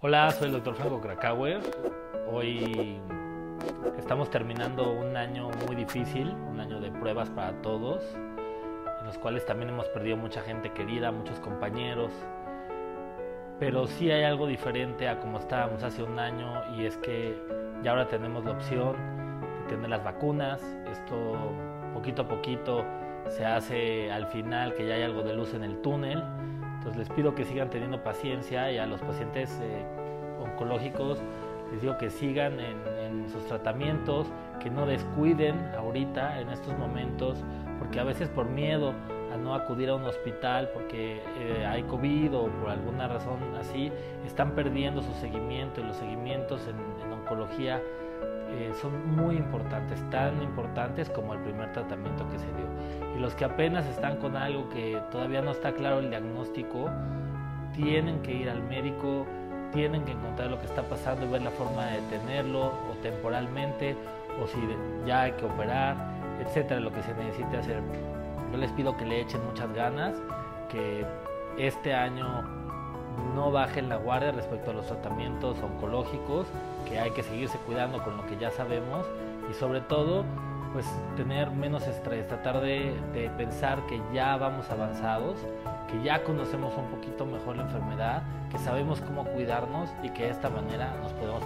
Hola, soy el doctor Franco Krakauer. Hoy estamos terminando un año muy difícil, un año de pruebas para todos, en los cuales también hemos perdido mucha gente querida, muchos compañeros. Pero sí hay algo diferente a como estábamos hace un año y es que ya ahora tenemos la opción de tener las vacunas. Esto poquito a poquito se hace al final que ya hay algo de luz en el túnel. Entonces les pido que sigan teniendo paciencia y a los pacientes eh, oncológicos les digo que sigan en, sus tratamientos, que no descuiden ahorita en estos momentos, porque a veces por miedo a no acudir a un hospital porque eh, hay COVID o por alguna razón así, están perdiendo su seguimiento y los seguimientos en oncología eh, son muy importantes, tan importantes como el primer tratamiento que se dio. Y los que apenas están con algo que todavía no está claro el diagnóstico, tienen que ir al médico, tienen que encontrar lo que está pasando y ver la forma de detenerlo o temporalmente o si ya hay que operar, etcétera, lo que se necesite hacer. Yo les pido que le echen muchas ganas, que este año no bajen la guardia respecto a los tratamientos oncológicos, que hay que seguirse cuidando con lo que ya sabemos y sobre todo pues tener menos estrés, tratar de, de, pensar que ya vamos avanzados, que ya conocemos un poquito mejor la enfermedad, que sabemos cómo cuidarnos y que de esta manera nos podemos.